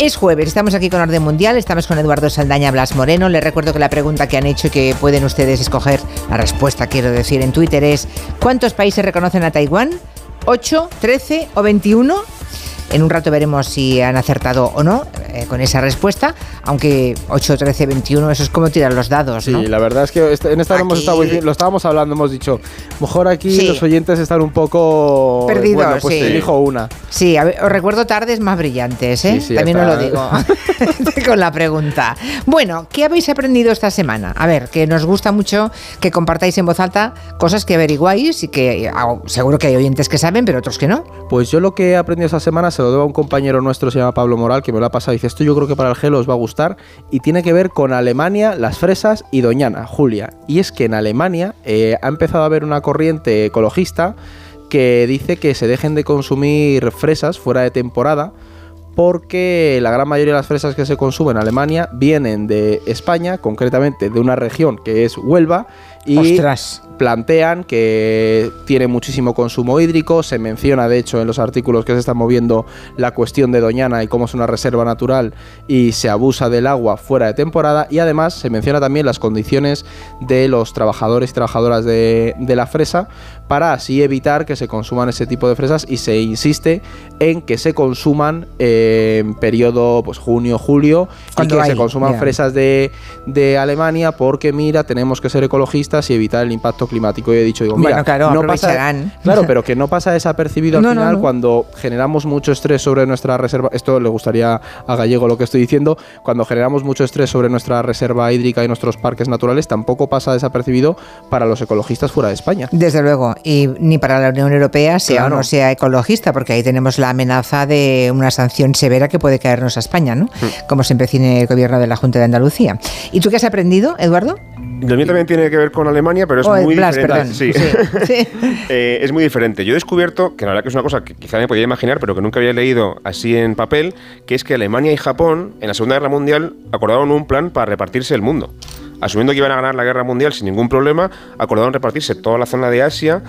Es jueves, estamos aquí con Orden Mundial, estamos con Eduardo Saldaña Blas Moreno. Les recuerdo que la pregunta que han hecho y que pueden ustedes escoger, la respuesta quiero decir en Twitter es ¿cuántos países reconocen a Taiwán? ¿8, 13 o 21? En un rato veremos si han acertado o no eh, con esa respuesta, aunque 8, 13, 21, eso es como tirar los dados, ¿no? Sí, la verdad es que este- en esta hemos estado, lo estábamos hablando, hemos dicho, mejor aquí Sí. los oyentes están un poco Perdidos, Bueno, pues sí. te elijo una. Sí, ver, os recuerdo tardes más brillantes, ¿eh? Sí, sí, También os lo digo con la pregunta. Bueno, ¿qué habéis aprendido esta semana? A ver, que nos gusta mucho que compartáis en voz alta cosas que averiguáis y que ah, seguro que hay oyentes que saben, pero otros que no. Pues yo lo que he aprendido esta semana se lo debo a un compañero nuestro, se llama Pablo Moral, que me lo ha pasado y dice, esto yo creo que para el gelo os va a gustar y tiene que ver con Alemania, las fresas y Doñana, Julia. Y es que en Alemania eh, ha empezado a haber una corriente ecologista que dice que se dejen de consumir fresas fuera de temporada porque la gran mayoría de las fresas que se consumen en Alemania vienen de España, concretamente de una región que es Huelva, y Ostras. plantean que tiene muchísimo consumo hídrico, se menciona de hecho en los artículos que se están moviendo la cuestión de Doñana y cómo es una reserva natural y se abusa del agua fuera de temporada y además se menciona también las condiciones de los trabajadores y trabajadoras de, de la fresa para así evitar que se consuman ese tipo de fresas y se insiste en que se consuman eh, en periodo pues junio, julio y que hay, se consuman fresas de, de Alemania porque mira, tenemos que ser ecologistas y evitar el impacto climático. Y he dicho, digo, mira, Bueno, claro, no pasa, claro, pero que no pasa desapercibido al No, no, final no. cuando generamos mucho estrés sobre nuestra reserva. Esto le gustaría a Gallego lo que estoy diciendo. Cuando generamos mucho estrés sobre nuestra reserva hídrica y nuestros parques naturales, tampoco pasa desapercibido para los ecologistas fuera de España. Desde luego, y ni para la Unión Europea, sea Claro. o no sea ecologista, porque ahí tenemos la amenaza de una sanción severa que puede caernos a España, ¿no? Hmm. Como se empecine el gobierno de la Junta de Andalucía. ¿Y tú qué has aprendido, Eduardo? Lo mío también tiene que ver con Alemania, pero es Oh, muy Blas, diferente. Sí, sí. Eh, es muy diferente. Yo he descubierto, que la verdad que es una cosa que quizá me podía imaginar, pero que nunca había leído así en papel, que es que Alemania y Japón, en la Segunda Guerra Mundial, acordaron un plan para repartirse el mundo. Asumiendo que iban a ganar la guerra mundial sin ningún problema, acordaron repartirse toda la zona de Asia.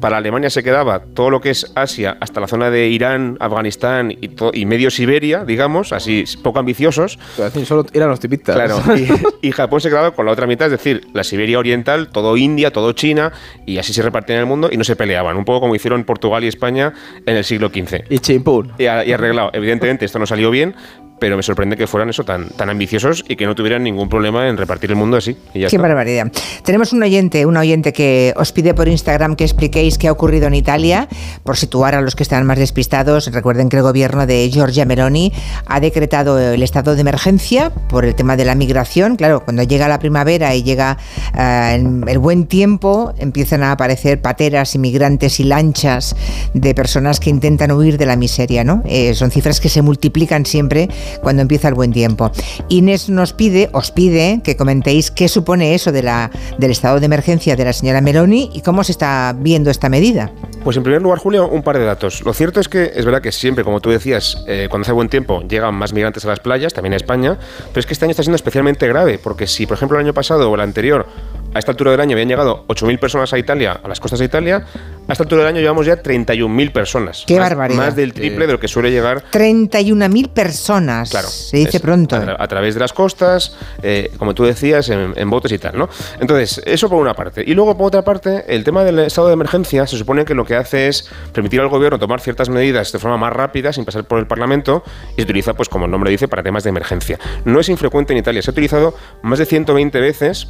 Para Alemania se quedaba todo lo que es Asia hasta la zona de Irán, Afganistán y, y medio Siberia, digamos, así poco ambiciosos. Decir, Solo eran los tipitas. Claro, y, y Japón se quedaba con la otra mitad, es decir, la Siberia Oriental, todo India, todo China, y así se repartían el mundo y no se peleaban, un poco como hicieron Portugal y España en el siglo XV. Y chimpún. Y, y arreglado. Evidentemente esto no salió bien, pero me sorprende que fueran eso tan, tan ambiciosos y que no tuvieran ningún problema en repartir el mundo así. Y ya Qué está. barbaridad. Tenemos un oyente, un oyente que os pide por Instagram que expliquéis qué ha ocurrido en Italia, por situar a los que están más despistados. Recuerden que el gobierno de Giorgia Meloni ha decretado el estado de emergencia por el tema de la migración. Claro, cuando llega la primavera y llega eh, el, buen tiempo, empiezan a aparecer pateras, inmigrantes y lanchas de personas que intentan huir de la miseria, ¿no? Eh, son cifras que se multiplican siempre cuando empieza el buen tiempo. Inés nos pide, os pide que comentéis qué supone eso del estado de emergencia de la señora Meloni y cómo se está viendo esta medida. Pues en primer lugar, Julio, un par de datos. Lo cierto es que es verdad que siempre, como tú decías, eh, cuando hace buen tiempo llegan más migrantes a las playas, también a España, pero es que este año está siendo especialmente grave, porque si, por ejemplo, el año pasado o el anterior, a esta altura del año habían llegado 8.000 personas a Italia, a las costas de Italia, a esta altura del año llevamos ya 31.000 personas. ¡Qué más, barbaridad! Más del triple de lo que suele llegar 31.000 personas. Claro. Se dice es pronto. A, tra- a través de las costas, eh, como tú decías, en, en botes y tal, ¿no? Entonces, eso por una parte. Y luego, por otra parte, el tema del estado de emergencia se supone que lo que hace es permitir al gobierno tomar ciertas medidas de forma más rápida, sin pasar por el Parlamento, y se utiliza, pues como el nombre dice, para temas de emergencia. No es infrecuente en Italia, se ha utilizado más de 120 veces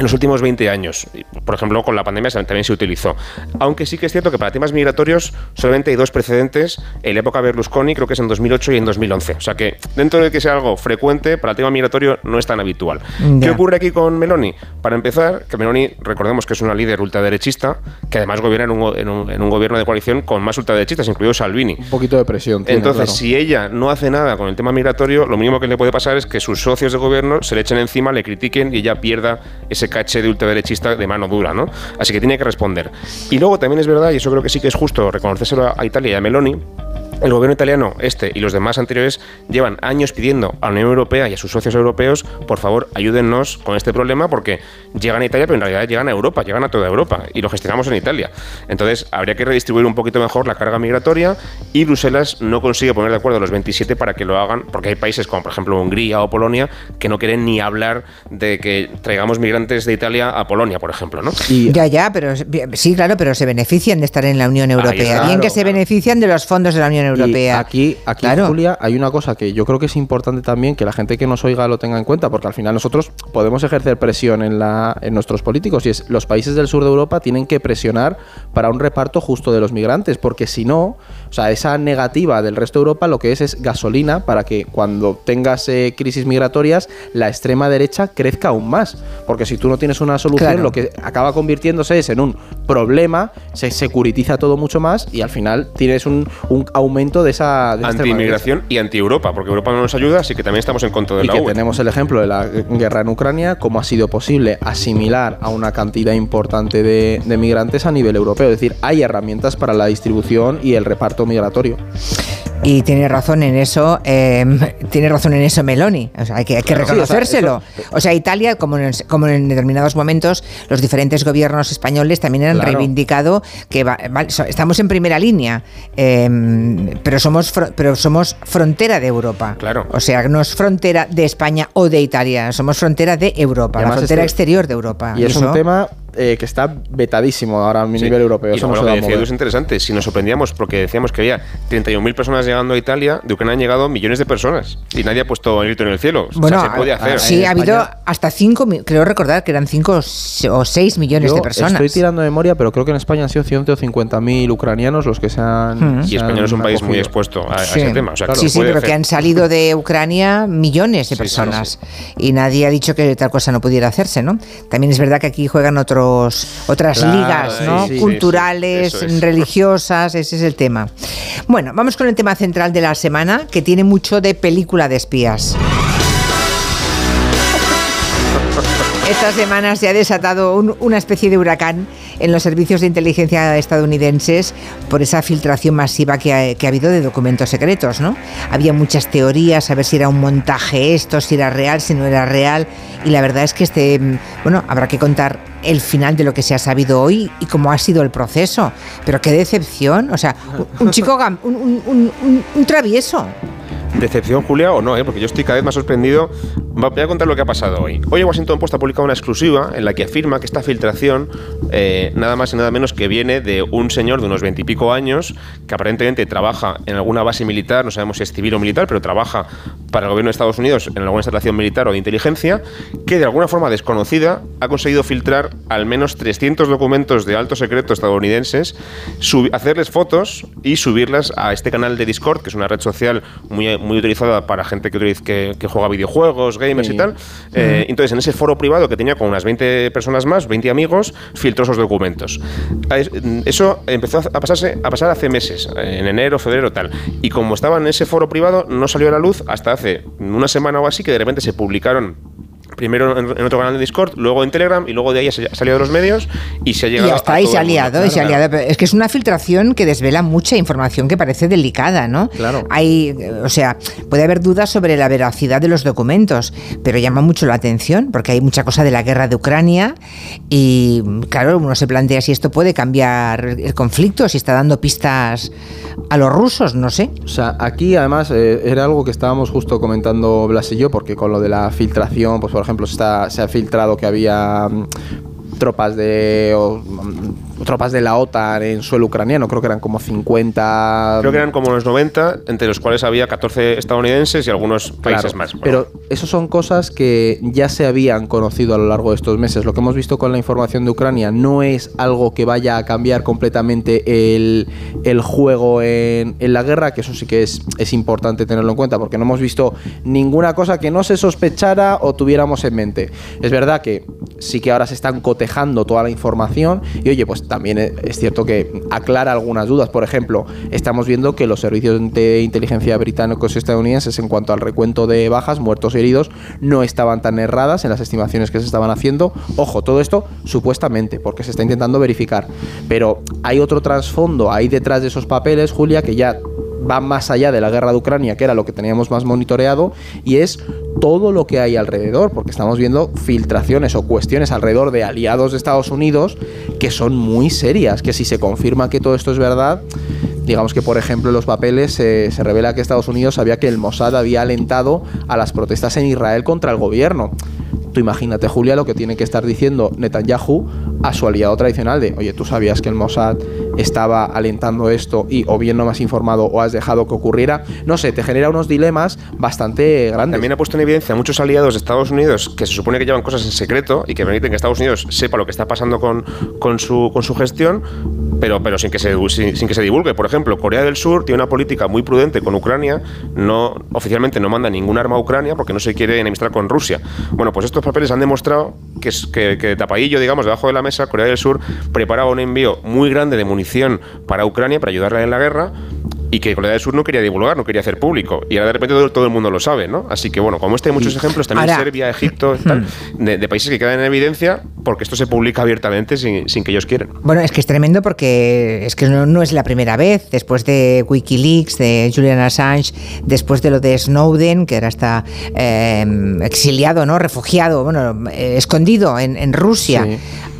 en los últimos 20 años. Por ejemplo, con la pandemia también se utilizó. Aunque sí que es cierto que para temas migratorios solamente hay dos precedentes. En la época Berlusconi creo que es en 2008 y en 2011. O sea que dentro de que sea algo frecuente, para el tema migratorio no es tan habitual. Ya. ¿Qué ocurre aquí con Meloni? Para empezar, que Meloni, recordemos que es una líder ultraderechista, que además gobierna en un, en un- en un gobierno de coalición con más ultraderechistas, incluido Salvini. Un poquito de presión. tiene, Entonces, claro. si ella no hace nada con el tema migratorio, lo mínimo que le puede pasar es que sus socios de gobierno se le echen encima, le critiquen y ella pierda ese caché de ultraderechista de mano dura, ¿no? Así que tiene que responder. Y luego también es verdad, y eso creo que sí que es justo reconocérselo a Italia y a Meloni, El gobierno italiano, este y los demás anteriores, llevan años pidiendo a la Unión Europea y a sus socios europeos, por favor, ayúdennos con este problema porque llegan a Italia, pero en realidad llegan a Europa, llegan a toda Europa y lo gestionamos en Italia. Entonces, habría que redistribuir un poquito mejor la carga migratoria y Bruselas no consigue poner de acuerdo a los 27 para que lo hagan, porque hay países como, por ejemplo, Hungría o Polonia que no quieren ni hablar de que traigamos migrantes de Italia a Polonia, por ejemplo, ¿no? ya, ya, pero sí, claro, pero se benefician de estar en la Unión Europea. Bien que se benefician de los fondos de la Unión Europea. Aquí, aquí Julia, hay una cosa que yo creo que es importante también que la gente que nos oiga lo tenga en cuenta, porque al final nosotros podemos ejercer presión en, la, en nuestros políticos y es los países del sur de Europa tienen que presionar para un reparto justo de los migrantes, porque si no, o sea, esa negativa del resto de Europa lo que es es gasolina para que cuando tengas eh, crisis migratorias la extrema derecha crezca aún más, porque si tú no tienes una solución lo que acaba convirtiéndose es en un problema, se securitiza todo mucho más y al final tienes un, un aumento de esa de anti-inmigración y anti-Europa, porque Europa no nos ayuda, así que también estamos en contra de y la que tenemos el ejemplo de la guerra en Ucrania, cómo ha sido posible asimilar a una cantidad importante de, de migrantes a nivel europeo. Es decir, hay herramientas para la distribución y el reparto migratorio. Y tiene razón en eso, em, tiene razón en eso Meloni. O sea, hay que, hay que reconocérselo. o, sea, Italia, como en, como en determinados momentos, los diferentes gobiernos españoles también han reivindicado que estamos en primera línea, em, pero somos pero somos frontera de Europa. Claro. O sea, no es frontera de España o de Italia, somos frontera de Europa, la frontera este exterior de Europa. Y, es un tema eh, que está vetadísimo ahora a nivel europeo. Y Eso lo que decía es interesante. Si nos sorprendíamos porque decíamos que había 31.000 personas llegando a Italia, de Ucrania han llegado millones de personas y nadie ha puesto el grito en el cielo. Bueno, o sea, se puede hacer. sí, ha habido hasta 5, creo recordar que eran 5 o 6 millones de personas. Estoy tirando de memoria, pero creo que en España han sido 150.000 ucranianos los que se han. y España es un país muy expuesto a, ese tema. sí, sí, pero que han salido de Ucrania millones de personas y nadie ha dicho que tal cosa no pudiera hacerse, ¿no? También es verdad que aquí juegan otros otras ligas ¿no? culturales, religiosas, ese es el tema. Bueno, vamos con el tema central de la semana, que tiene mucho de película de espías. Esta semana se ha desatado una especie de huracán en los servicios de inteligencia estadounidenses por esa filtración masiva que ha, habido de documentos secretos, ¿no? Había muchas teorías, a ver si era un montaje esto, si era real, si no era real, y la verdad es que este, mm, bueno, habrá que contar el final de lo que se ha sabido hoy y cómo ha sido el proceso. Pero qué decepción, o sea, un chico, un travieso Decepción, Julia, o no, ¿eh? porque yo estoy cada vez más sorprendido. Voy a contar lo que ha pasado hoy. Hoy Washington Post ha publicado una exclusiva en la que afirma que esta filtración, eh, nada más y nada menos que viene de un señor de unos veintipico años que aparentemente trabaja en alguna base militar, no sabemos si es civil o militar, pero trabaja para el gobierno de Estados Unidos en alguna instalación militar o de inteligencia, que de alguna forma desconocida ha conseguido filtrar al menos 300 documentos de alto secreto estadounidenses, hacerles fotos y subirlas a este canal de Discord, que es una red social muy muy utilizada para gente que, que, juega videojuegos, gamers y tal. Eh, entonces, en ese foro privado que tenía con unas 20 personas más, 20 amigos, filtró esos documentos. Eso empezó a, pasarse, a pasar hace meses, en enero, febrero, tal. Y como estaba en ese foro privado, no salió a la luz hasta hace una semana o así que de repente se publicaron primero en, otro canal de Discord, luego en Telegram y luego de ahí se ha salido de los medios y se ha llegado y hasta ahí se ha liado, y se ha liado. Es que es una filtración que desvela mucha información que parece delicada, ¿no? Claro. Hay, o sea, puede haber dudas sobre la veracidad de los documentos, pero llama mucho la atención porque hay mucha cosa de la guerra de Ucrania y, claro, uno se plantea si esto puede cambiar el conflicto, si está dando pistas a los rusos, no sé. O sea, aquí además eh, era algo que estábamos justo comentando Blas y yo, porque con lo de la filtración, pues por ejemplo, está, se ha filtrado que había mm, tropas de tropas de la OTAN en suelo ucraniano, creo que eran como 50... Creo que eran como los 90, entre los cuales había 14 estadounidenses y algunos países más. Pero eso son cosas que ya se habían conocido a lo largo de estos meses. Lo que hemos visto con la información de Ucrania no es algo que vaya a cambiar completamente el, el juego en, en, la guerra, que eso sí que es, es importante tenerlo en cuenta, porque no hemos visto ninguna cosa que no se sospechara o tuviéramos en mente. Es verdad que sí que ahora se están cotejando toda la información y oye, pues también es cierto que aclara algunas dudas. Por ejemplo, estamos viendo que los servicios de inteligencia británicos y estadounidenses en cuanto al recuento de bajas, muertos y heridos, no estaban tan erradas en las estimaciones que se estaban haciendo. Ojo, todo esto supuestamente, porque se está intentando verificar. Pero hay otro trasfondo ahí detrás de esos papeles, Julia, que ya va más allá de la guerra de Ucrania, que era lo que teníamos más monitoreado, y es todo lo que hay alrededor, porque estamos viendo filtraciones o cuestiones alrededor de aliados de Estados Unidos que son muy serias, que si se confirma que todo esto es verdad, digamos que por ejemplo en los papeles se revela que Estados Unidos sabía que el Mossad había alentado a las protestas en Israel contra el gobierno. Tú imagínate, Julia, lo que tiene que estar diciendo Netanyahu a su aliado tradicional de, oye, tú sabías que el Mossad estaba alentando esto y o bien no me has informado o has dejado que ocurriera. No sé, te genera unos dilemas bastante grandes. También ha puesto en evidencia a muchos aliados de Estados Unidos que se supone que llevan cosas en secreto y que permiten que Estados Unidos sepa lo que está pasando con, con, su, con su gestión, pero, pero sin, que se, sin, que se divulgue. Por ejemplo, Corea del Sur tiene una política muy prudente con Ucrania, no oficialmente no manda ningún arma a Ucrania porque no se quiere enemistar con Rusia. Bueno, pues estos papeles han demostrado que, que, que tapadillo, digamos, debajo de la mesa, Corea del Sur preparaba un envío muy grande de munición para Ucrania para ayudarla en la guerra y que Corea del Sur no quería divulgar, no quería hacer público. Y ahora de repente todo, el mundo lo sabe, ¿no? Así que bueno, como este hay muchos ejemplos, también Serbia, Egipto, tal, de, países que quedan en evidencia porque esto se publica abiertamente sin, que ellos quieran. Bueno, es que es tremendo porque es que no, es la primera vez, después de Wikileaks, de Julian Assange, después de lo de Snowden, que ahora está eh, exiliado, ¿no? Refugiado, bueno, eh, escondido en, Rusia.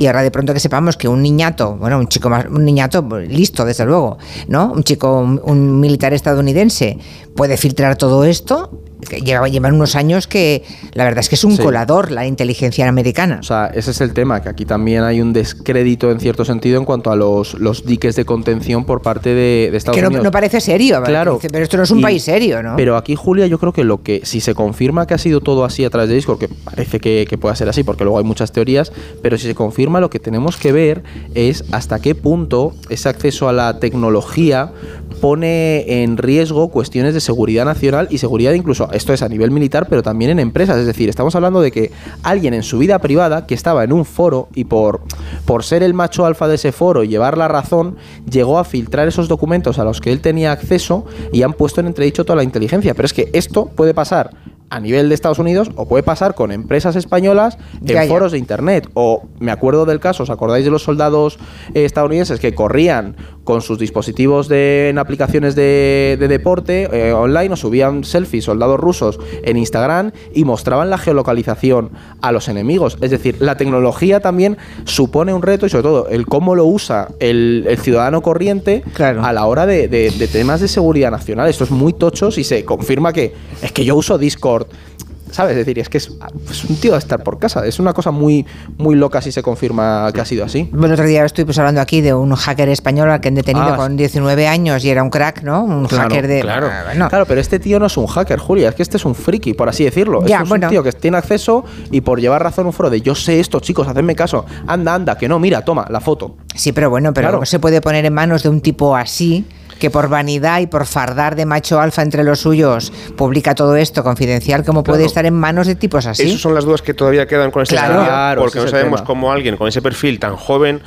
Y ahora de pronto que sepamos que un niñato, bueno, un chico más, un niñato listo, desde luego, ¿no? Un chico, un militar estadounidense puede filtrar todo esto llevan unos años que la verdad es que es un colador la inteligencia americana. O sea, ese es el tema, que aquí también hay un descrédito en cierto sentido en cuanto a los, los diques de contención por parte de, Estados Unidos. Que no parece serio, claro. pero esto no es un país serio, ¿no? Pero aquí, Julia, yo creo que lo que, si se confirma que ha sido todo así a través de Discord, que parece que, que pueda ser así, porque luego hay muchas teorías, pero si se confirma, lo que tenemos que ver es hasta qué punto ese acceso a la tecnología pone en riesgo cuestiones de seguridad nacional y seguridad incluso esto es a nivel militar, pero también en empresas. Es decir, estamos hablando de que alguien en su vida privada, que estaba en un foro y por, por ser el macho alfa de ese foro y llevar la razón, llegó a filtrar esos documentos a los que él tenía acceso y han puesto en entredicho toda la inteligencia. Pero es que esto puede pasar a nivel de Estados Unidos o puede pasar con empresas españolas en foros de internet. O me acuerdo del caso, ¿os acordáis de los soldados estadounidenses que corrían con sus dispositivos de, en aplicaciones de, deporte eh, online o subían selfies soldados rusos en Instagram y mostraban la geolocalización a los enemigos? Es decir, la tecnología también supone un reto y sobre todo el cómo lo usa el, ciudadano corriente a la hora de, de temas de seguridad nacional. Esto es muy tocho si se confirma que es que yo uso Discord ¿Sabes? Es decir, es que es, un tío a estar por casa. Es una cosa muy, muy loca si se confirma que ha sido así. Bueno, otro día estoy pues, hablando aquí de un hacker español al que han detenido ah, con 19 años y era un crack, ¿no? Un hacker de. Claro. Ah, claro, pero este tío no es un hacker, Julia. Es que este es un friki, por así decirlo. es un tío que tiene acceso y por llevar razón un foro de yo sé esto, chicos, hacedme caso. Anda, anda, que no, mira, toma la foto. Sí, pero bueno, pero no se puede poner en manos de un tipo así que por vanidad y por fardar de macho alfa entre los suyos publica todo esto confidencial, ¿cómo puede estar en manos de tipos así? Esas son las dudas que todavía quedan con esta claro, porque no sabemos cómo alguien con ese perfil tan joven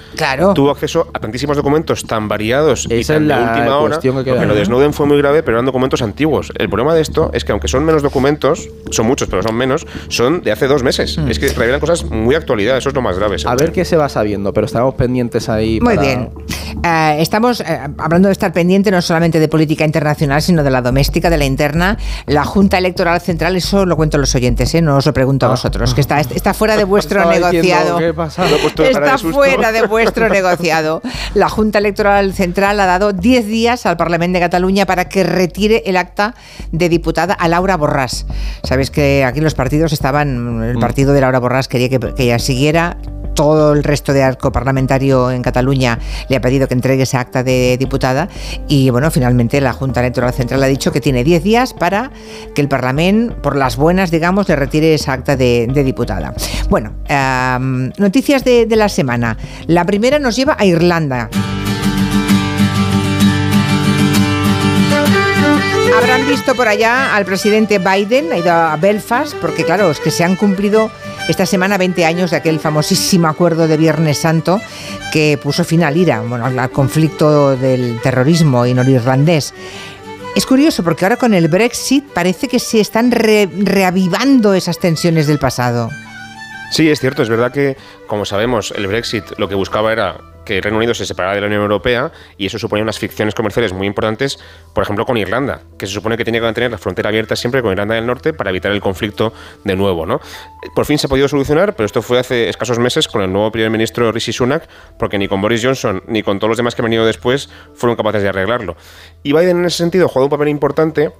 tuvo acceso a tantísimos documentos tan variados y tan de última hora. Que lo de Snowden fue muy grave, pero eran documentos antiguos. El problema de esto es que aunque son menos documentos, son muchos, pero son menos, son de hace dos meses. Mm. Es que revelan cosas muy actualidad, eso es lo más grave. A ver qué se va sabiendo, pero estamos pendientes ahí. Muy bien. Eh, estamos eh, hablando de estar pendientes no solamente de política internacional, sino de la doméstica, de la interna. La Junta Electoral Central, eso lo cuento a los oyentes, ¿eh? no os lo pregunto a ah. vosotros, que está, está fuera de vuestro negociado. Está fuera de vuestro negociado. La Junta Electoral Central ha dado 10 días al Parlamento de Cataluña para que retire el acta de diputada a Laura Borràs. Sabéis que aquí los partidos estaban, el mm. partido de Laura Borràs quería que, que ella siguiera todo el resto de arco parlamentario en Cataluña le ha pedido que entregue esa acta de diputada y bueno, finalmente la Junta Electoral Central ha dicho que tiene 10 días para que el Parlamento, por las buenas, digamos, le retire esa acta de, diputada. Bueno, noticias de, de la semana. La primera nos lleva a Irlanda. Habrán visto por allá al presidente Biden, ha ido a Belfast, porque claro, es que se han cumplido esta semana 20 años de aquel famosísimo acuerdo de Viernes Santo que puso fin al IRA, bueno, al conflicto del terrorismo y norirlandés. Es curioso porque ahora con el Brexit parece que se están reavivando esas tensiones del pasado. Sí, es cierto, es verdad que, como sabemos, el Brexit lo que buscaba era que el Reino Unido se separara de la Unión Europea y eso suponía unas ficciones comerciales muy importantes, por ejemplo, con Irlanda, que se supone que tiene que mantener la frontera abierta siempre con Irlanda del Norte para evitar el conflicto de nuevo. ¿no? Por fin se ha podido solucionar, pero esto fue hace escasos meses con el nuevo primer ministro Rishi Sunak, porque ni con Boris Johnson ni con todos los demás que han venido después fueron capaces de arreglarlo. Y Biden en ese sentido ha un papel importante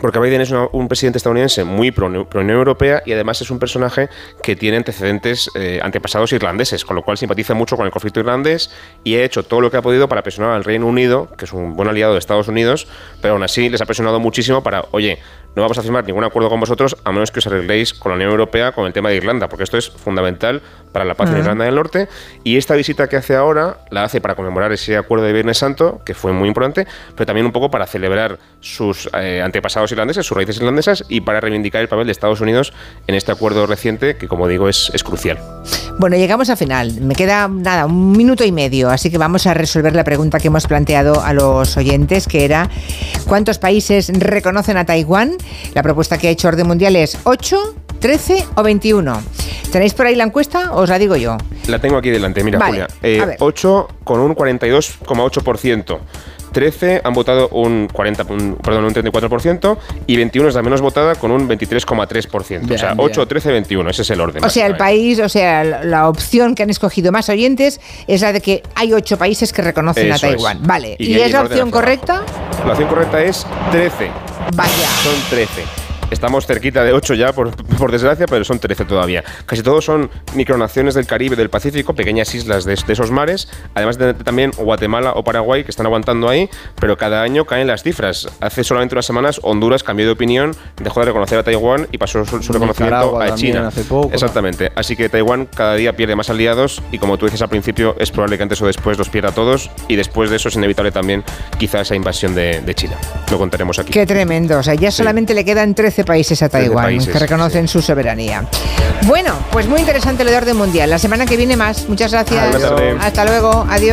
porque Biden es un presidente estadounidense muy pro, Unión Europea y además es un personaje que tiene antecedentes eh, antepasados irlandeses, con lo cual simpatiza mucho con el conflicto irlandés y ha hecho todo lo que ha podido para presionar al Reino Unido, que es un buen aliado de Estados Unidos, pero aún así les ha presionado muchísimo para, oye, no vamos a firmar ningún acuerdo con vosotros a menos que os arregléis con la Unión Europea con el tema de Irlanda, porque esto es fundamental para la paz en Irlanda del Norte. Y esta visita que hace ahora la hace para conmemorar ese acuerdo de Viernes Santo, que fue muy importante, pero también un poco para celebrar sus eh, antepasados irlandeses, sus raíces irlandesas y para reivindicar el papel de Estados Unidos en este acuerdo reciente, que como digo es, es crucial. Bueno, llegamos al final. Me queda nada, un minuto y medio, así que vamos a resolver la pregunta que hemos planteado a los oyentes, que era ¿cuántos países reconocen a Taiwán? La propuesta que ha hecho Orden Mundial es 8, 13 o 21. ¿Tenéis por ahí la encuesta o os la digo yo? La tengo aquí delante, mira, Julia. 8 eh, con un 42,8%. 13 han votado un 40, perdón, un 34% y 21 es la menos votada con un 23,3%. O sea, 8, 13, 21, ese es el orden. O sea, el país, o sea, la opción que han escogido más oyentes es la de que hay 8 países que reconocen a Taiwán. Vale, ¿y, es la opción correcta? La opción correcta es 13. Vaya. Son 13. Estamos cerquita de 8 ya, por, desgracia, pero son 13 todavía. Casi todos son micronaciones del Caribe del Pacífico, pequeñas islas de, esos mares, además de también Guatemala o Paraguay que están aguantando ahí, pero cada año caen las cifras. Hace solamente unas semanas Honduras cambió de opinión, dejó de reconocer a Taiwán y pasó su, reconocimiento a China. Exactamente. Así que Taiwán cada día pierde más aliados y como tú dices al principio, es probable que antes o después los pierda todos y después de eso es inevitable también quizá esa invasión de, China. Lo contaremos aquí. Qué tremendo. O sea, ya solamente le quedan 13 países a Taiwán que reconocen su soberanía. Bueno, pues muy interesante el de orden mundial. La semana que viene más. Muchas gracias. Hasta luego. Adiós.